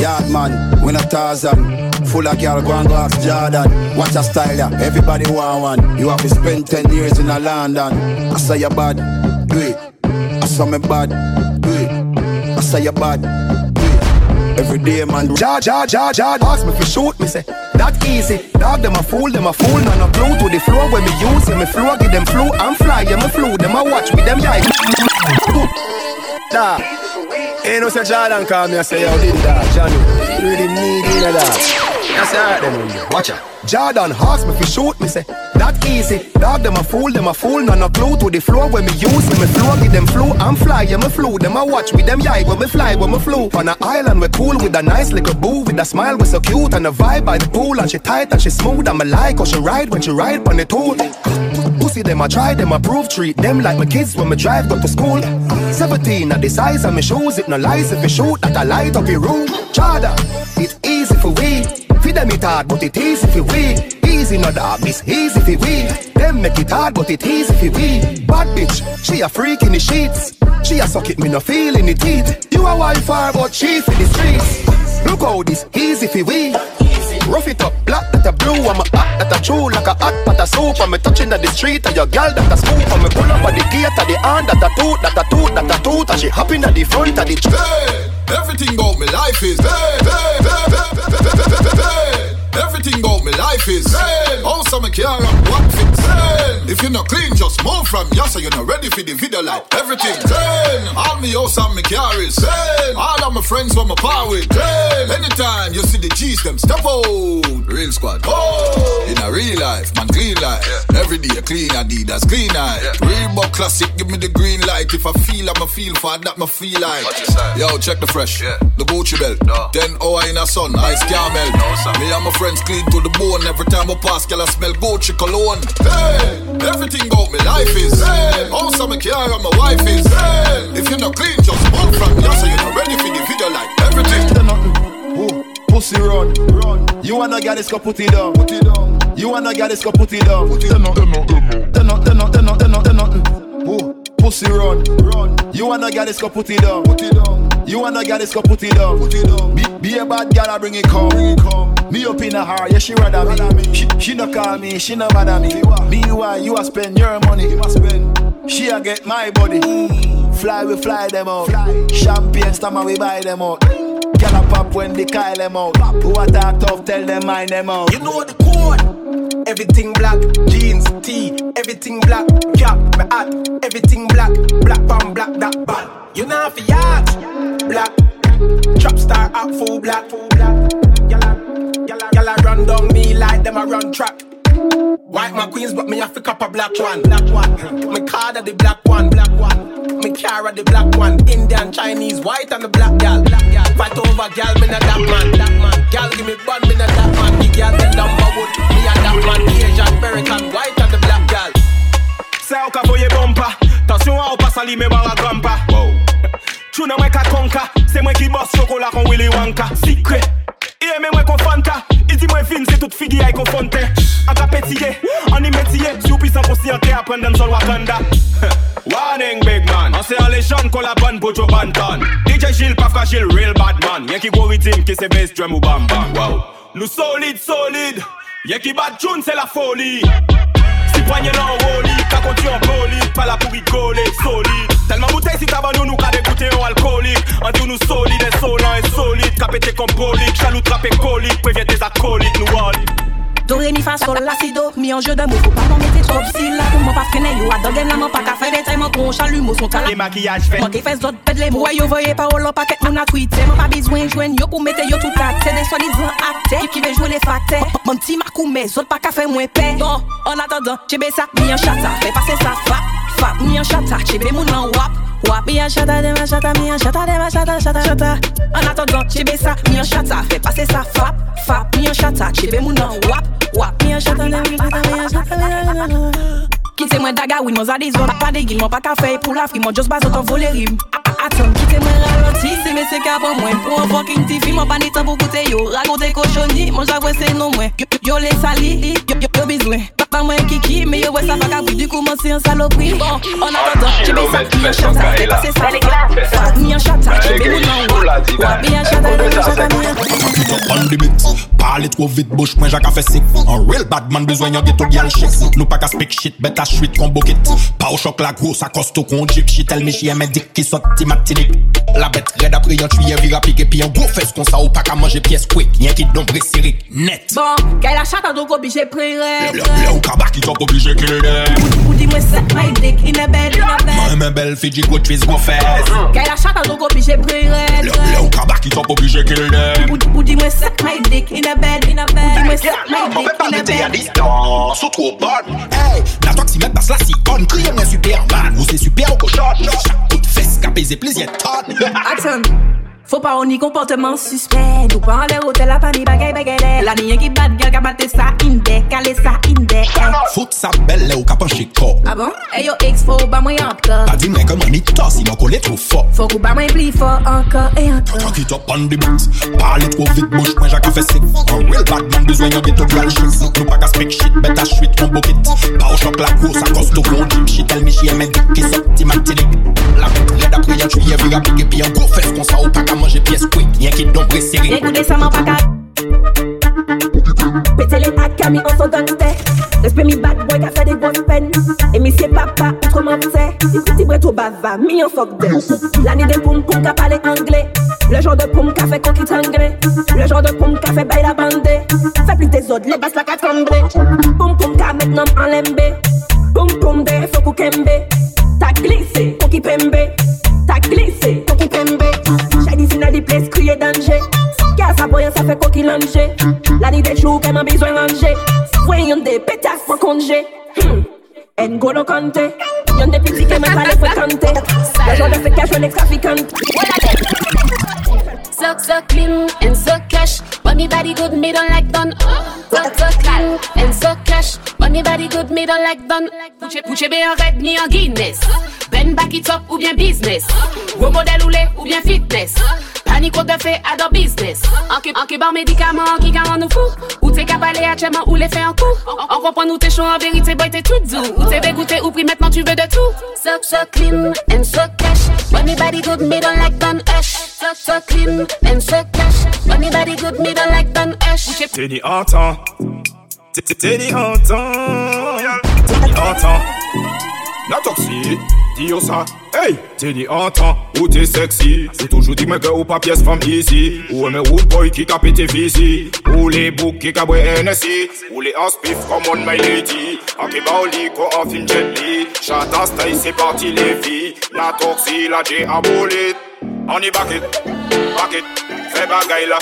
Yard man, win a thousand. Full of girl, go and go ask Jordan. Watch a style, yeah. Everybody want one. You have to spend 10 years in a London. I say you bad, do it. I say me bad, do it. I say you bad. Every day, man. Jar, jar, jar, jar. Ask me for shoot me, say that easy. Dog them a fool, them a fool. None a glue to the floor when me use it. Me flow, give them flu. I'm fly, yeah, me flew. Them a watch with them yeah. Nah. Ain't no say Jordan call me I say, yo, did that, Johnny. Really need it, that. I alright then, watch out. Jordan ask me fi shoot me say that easy. Dog them a fool, them a fool, none a clue to the floor when me use me, me flow give them flu. I'm fly, yeah me flew. Them a watch with them yai when me fly when me flew. On a island we cool with a nice little boo with a smile we so cute and a vibe by the pool and she tight and she smooth and me like how she ride when she ride on the tool. Pussy them a try, them a prove treat them like my kids when me drive go to school. 17 at the size of me shoes, it no lies if you shoot that I light up your room. Chada, it's easy for we. Them it hard, but it easy for we. Easy no dog, this easy for we. Them make it hard, but it easy for we. Bad bitch, she a freak in the sheets. She a suck it, me no feel in the teeth. You a wife for, but she for the streets. Look how this easy for we. Rough it up, black that a blue, I'm a hot that a true like a hot pot of soup. I'm a touching at the street, and your girl that a scoop. I'm a pull up at the gate, at the hand that a toot, that a toot, that a toot, and she hopping at the front of the. Hey, everything about me life is. Hey, hey, hey, hey, hey, hey, hey, hey. Everything about me life is same. Also me care and what fit same. If you're not clean, just move from here so you're not ready for the video like everything same. All me house and me car is same. All of my friends want my power with same. Anytime you see the G's them step out. Real squad. Oh, in a real life, man clean life. Yeah. Every day clean Adidas, clean eye. Yeah. Reebok classic, give me the green light. If I feel, I'ma feel for that, me feel like. Yo, check the fresh, yeah. the Gucci belt. No. Then oh in a sun, ice caramel. No, me and my friends clean to the bone. Every time I pass, girl, I smell Gucci cologne. Hey, everything about me life is. Hey, also me care and my wife is. Hey, if you're not clean, just walk from here so you're not ready for the video like everything. Ooh, pussy run, run. You wanna get this, go put it down, put it down. You wanna get this, go put it down, put it down. Then not, then not, then not, then not, then not, then not. Ooh, pussy run, run. You wanna get this, go put it down, put it down. You wanna get this, go put it down, put it down. Be, be a bad girl, I bring it come, bring it come. Me up in a heart, yeah, she rather me. She, she no call me, she no bother me. Meanwhile, you a spend your money. You spend. She a get my body. Fly, we fly them out. Champagne, stammer, we buy them out. Gyal a pop when they call them out. Who a talk tough, tell them mind them out. You know the code. Everything black, jeans, tee, everything black, cap, my hat, everything black, black pan black, that bad. You know for yacht, black, trap star up full black, full black. Run down me like them a run track. White my queens, but me have to cop a black one. Black one. Me card the black one. Black one. Me car the black one. Indian, Chinese, white and the black gal. Black gal. Fight over gal, me not that man. That man. Gal give me bun, me not that man. The gal the number wood. Me a that man. Asian, American, white and the black gal. C'est au cas voyez bomba. Attention à au pas sali me barra grampa. Wow. Tu n'as pas conca. C'est moi qui bosse chocolat con Willy Wonka. Secret. Et mais moi qu'on fanta. Il dit moi fin c'est toute figue aille qu'on fonte. En ka pétillé, en y métier. Si ou puissant conscient et apprendre dans sol Wakanda. Warning big man. On sait en légende qu'on la bonne pour Joe Banton. DJ Gilles, pas fragile, real bad man. Y'a qui go rythme qui c'est bass drum ou bam bam. Wow. Nous solide, solide. Y'a qui bat tune, c'est la folie. Si poignet là en rollie, qu'à continue en colis, pas là pour rigoler, solide. Tellement bouteille si tabac nous, nous qu'à dégoûter en alcoolique. En tout nous solide, insolent et solide. Capété comme polique, jaloux, trapé colique. Préviens tes acolytes, nous all. Do re mi fa sol la si do. Mi anjou de mou Fou pa kon mette trop si la Pou mwen paske ne yo A dogen la man pa ka fe detay Man kon chalu mou son kala E makiyaj fe Manke fes dot ped le mou Wè yo voye pa ou lò paket moun akwite Man pa bezwen jwen yo pou mette yo tout akte De swa dizan akte Ki ki ve jwe le fakte Man ti makou me Zot pa ka fe mwen pe Don, an atadan Chebe sa, mi an chata Fe pase sa fa fap, mi en chata J'ai mon en wap Wap, mi en chata, de ma chata, mi en chata, de ma chata, chata, chata En attendant, j'ai ça, mi en chata Fais passer ça, fap, fap, mi en chata J'ai mon en wap, wap, mi en chata, de ma chata, mi en chata, mi en chata Kite mwen daga win, mwen zade zon. Pa de gil, mwen pa ka fey pou la fri Mwen jos bazot an vole rim. Atom, kite mwen raloti Se me se ka pou mwen. Pou an fucking tifi Mwen pa ni tan pou koute yo. Rakonte koshoni Mwen javwe se non mwen. Yo, yo le sali Yo, yo, yo bizwen Pas moyen kiki, mais ouais, ça va qu'à du coup, moi c'est un saloperie. Bon, en attendant, j'ai mis ça, ni un chata, c'est passé ça, les gars. Ni un chata, j'ai mis mon nom. Ni un chata, ni un chata, ni un chata. Bon Parler trop vite, bouche, moi j'ai fait sick. Un real bad man, besoin d'un ghetto girl chic. Nous pas qu'à speak shit, bête à chute, combo kit. Pas au choc, la grosse, à costaud, qu'on jip shit, elle m'échie, elle m'indique qui saute, timatinique. La bête raide après, y'en tuyé, vira piqué, puis un gros fesse qu'on ça, ou pas qu'à manger pièce quick. Y'en qui d'ombre, sirik, net. Bon, qu'elle a chata, donc obligé, pré-rêve. Le le ou kaba qui t'en obligé qu'il est Ou dis-moi ça, my dick in a bed, in a bed Moi même belle fille go twist go fesse. Qu'elle a chata donc obligé prendre Le le ou kaba qui t'en obligé qu'il est Ou dis-moi ça, my dick in a bed, in a bed Dis-moi ça, my dick in a T'es à bed distance, ou trop bonne Hey, la toi qui met passe la si on Crie un superman, ou c'est super au cochon. Chaque coup de fesse qu'a baisé plaisir tonne Action Faut pas on y comportement suspect. Ou pas en l'air hôtel à Paris bagay bagay La niye qui bat girl ka batte ça inde Kale ça inde Fout sa belle ou ka penche ko Ah bon? Hey yo ex faut ba mwen encore Pas dit mais comment ni toi sinon qu'on est trop fort. Faut qu'on ba mwen plus fort encore et encore up on the beat Parle trop vite bouche moi a fait sick Un real bad man besoin yon ghetto gal chic Nous pas qu'à speak shit bête à chuit qu'on bokit Pas au choc la grosse à costo qu'on jim Shit elle me chien mais dick qui sorti matinique La bête raide après yon tuyé vira pique Puis un gros fesse qu'on sa ou pas qu'à manger pièce quick, y'a qui donc pressé. Et ça, m'en pas qu'à. Pétez les hacks, Camille, on s'en donne. L'esprit, mi bad boy, qui a fait des grosses peines. Et monsieur papa, autrement, tu sais. Si petit bret au en fuck d'elle. L'année des poum poum, qui a parlé anglais. Le genre de poum, qui a fait conquis sanglé. Le genre de poum, qui a fait bail la bande. Fais plus des autres, les basses, la qu'a tremblé. Poum poum, qui a maintenant en l'embé. Poum poum, des faux coups T'as glissé, coquille pembe. T'as glissé, coquille pembe. Shady fin à des places, crier danger. Car ça voyant ça fait coquille langer La nuit des jours qu'elle m'a besoin ranger. Voyons des pétasses pour congé hmm. N'Golo Kante Y'en des petits qui m'a pas les fréquenter. Le genre de fait So, so clean and so cash. Bunny body good, me don't like done. So, so clean and so cash. Bunny body good, me don't like done. Pouche, pouche be en red, ni en Guinness. Ben back it up ou bien business. Gros modèle ou lait ou bien fitness. Panique de fait à business. En que bar médicament qui garant nous fou. Ou t'es capable à tchèment ou les fait en coup. On comprend nous t'es chaud en vérité, boy t'es tout doux. Ou t'es dégoûté ou pris maintenant tu veux de tout. So, so clean and so cash. Bunny body good, me don't like done. Hush. So, so clean and so cash. Bunny body good, me don't like done. Hush. T'es ni hantant T'es- t'es- T'es ni hantant T'es ni hantant La toxie Dis Hey. T'es ni hantant Ou t'es sexy? C'est toujours dit mais que ou pas pièce femme ici Ou un boy qui a pété fisi Ou les boucs qui a boit NSI Ou les en spiff comme on my lady. En qui lit qu'on en fin gently Chata style c'est parti les filles La toxie la J Ani bakit, bakit, fe bagay la.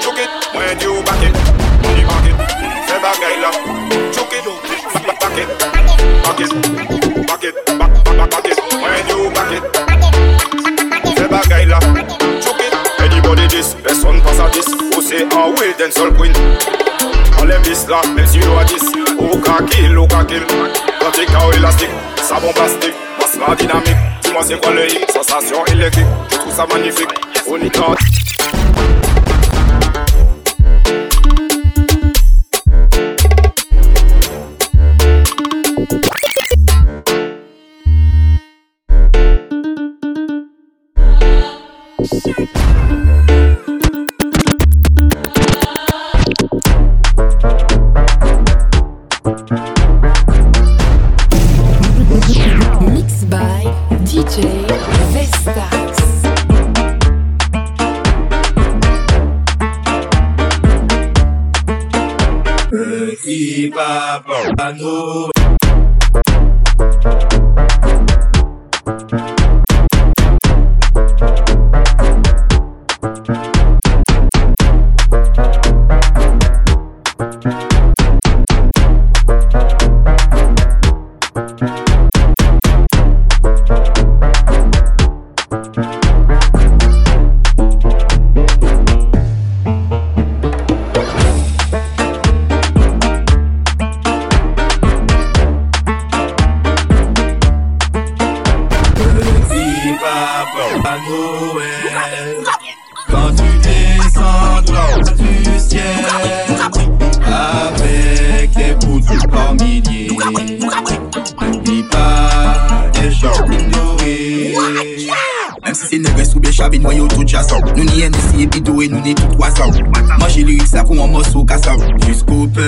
Chukit, mwen di ou bakit Ani bakit, fe bagay la. Chukit, bakit, bakit Bakit, bakit, mwen di ou bakit Fe bagay la. Chukit, anybody dis, person pas a dis Ou se a wil den sol kwin Alem dis la, men si yo a dis Ou ka kil, ou ka kil Pratik a ou elastik, sabon plastik Mas la dinamik. Dis-moi c'est quoi le hit? Sensation électrique Je trouve ça magnifique. On y tente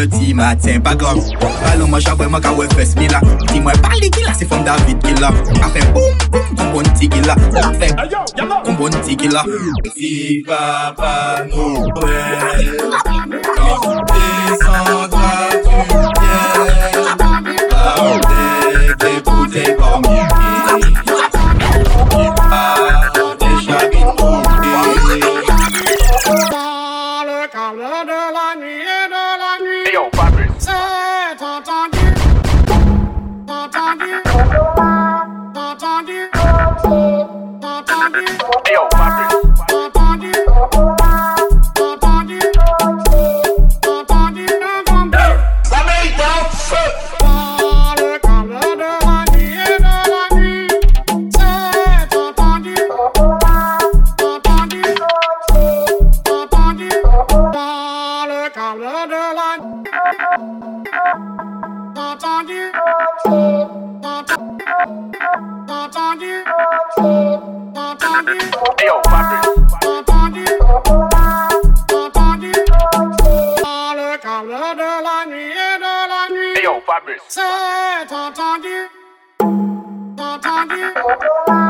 ti maten pa gom Balon man chan vwe man ka we fes mi la Ti mwen pali ki la se fom David ki la. A fe boum boum koumbon ti ki la. A fe koumbon ti ki la. Si papa nou we Kon desandwa tu kye A ou dek depoute kom yu ki you.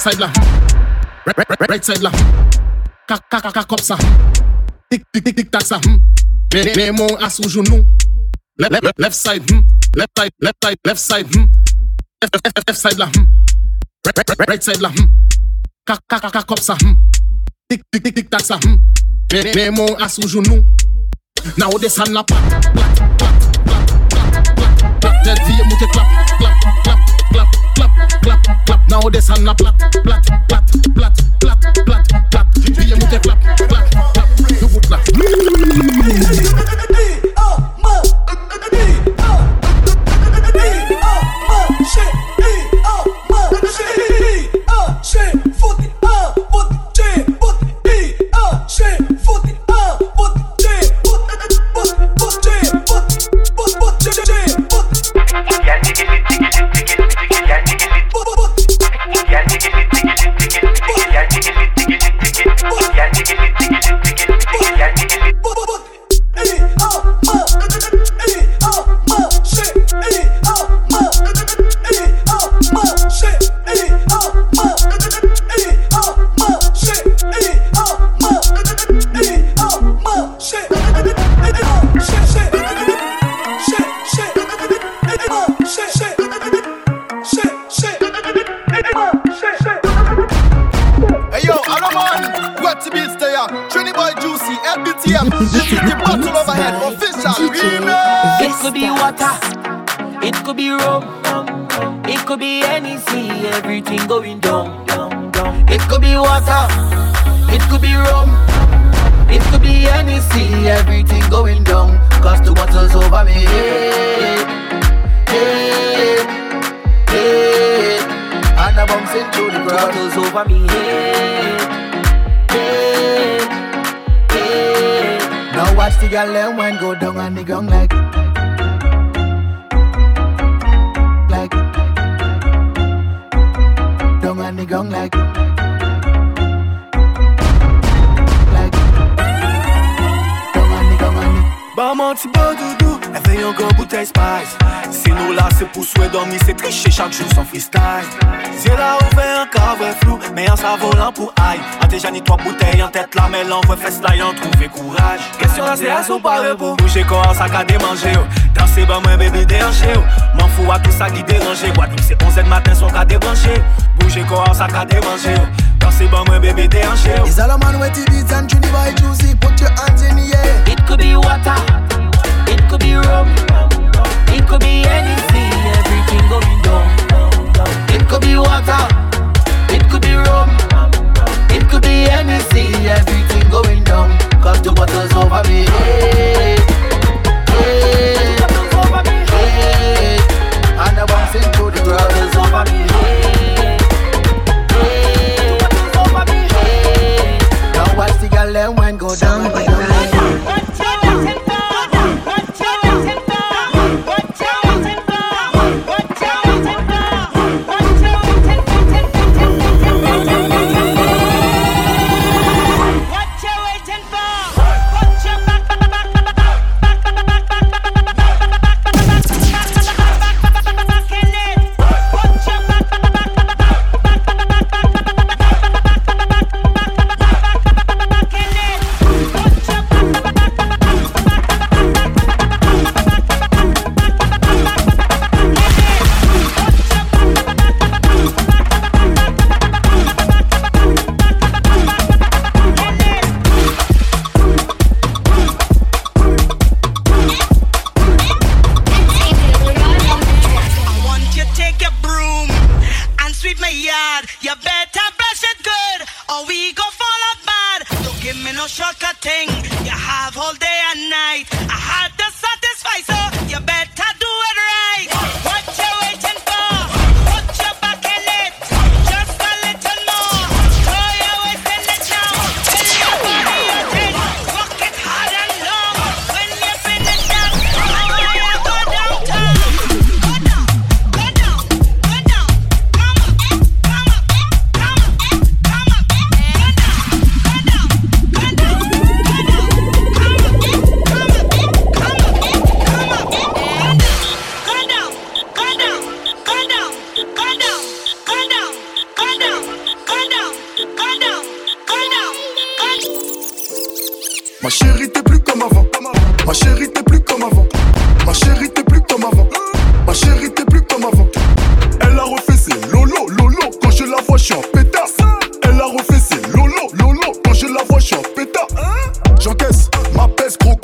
Left side là. Right, right, right, side là. Kak, kak, kak, kak, ça. Tic, tic, tic, tic, tac ça. Mets mon as au genou. Left, left, left side. hmm. Left side, left side, left side. hmm. Left, left, left side là. hmm. Right, right, right, right side là. hmm. Kak, kak, kak, kak, ça. Tic, tic, tic, tic, tac ça. Mets, mets mon as au genou. Now descend la plat, plat, plat, plat, plat, plat. Tête vie monte clap, clap, clap, clap, clap, clap, clap. Now descend la plat, plat, plat, plat, plat, plat, plat. Vie monte clap, clap, clap. Tout bout là. LBTM. This is the battle overhead official remix. It could be water, it could be rum, it could be anything, everything going down, down, down. It could be water, it could be rum, it could be anything, everything going down. Cause the water's over me. Hey, hey, hey. And I'm bouncing through the ground. The water's over me. Hey, hey, Now watch the girl them when go down on the ground like like down on the ground like like Bah, mon petit beau doudou, elle veille un gros bouteille spice. Si nous là, c'est pour souhait dormir, c'est tricher chaque jour sans freestyle. Si elle a ouvert un cave flou, mais en s'avolant pour aïe. A ah, déjà ni trois bouteilles en tête là, mais l'envoi fesse là, y'en trouvé courage. Question là, c'est à son pas repos. Bouger quoi, en sac à démanger, oh. Dans ses bains, moi, bébé, déranger. Oh. M'en fous à tout ça qui dérangeait. Bois, c'est 11 matin, son cas débranché. Bouger quoi, en sac à démanger, oh. Démanger oh. Danser, bah moi bébé déhanché oh. Is all a man with the beats and Trini Boy Juicy Put your hands in the air. It could be water. It could be rum. It could be anything Everything going down. It could be water. It could be rum. It could be anything Everything going down. Cause the water's over me. Hey, hey, hey. And I'm bouncing to the ground. It's over me. hey, hey, go down, go down. J'encaisse ma peste, gros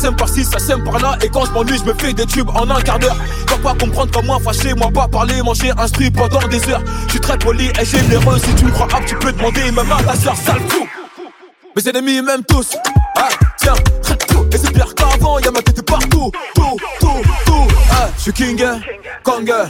sème par-ci, ça sème par-là. Et quand je m'ennuie, je me fais des tubes en un quart d'heure. Va pas comprendre comment fâcher, moi pas parler, manger, instruit pendant des heures. Je suis très poli et généreux. Si tu me crois hop, tu peux demander même à ta soeur, sale coup. Mes ennemis, même tous. Ah, tiens, tout. Et c'est pire qu'avant, y'a ma tête partout. Tout, tout, tout. Ah, je suis king, hein. kang. Hein.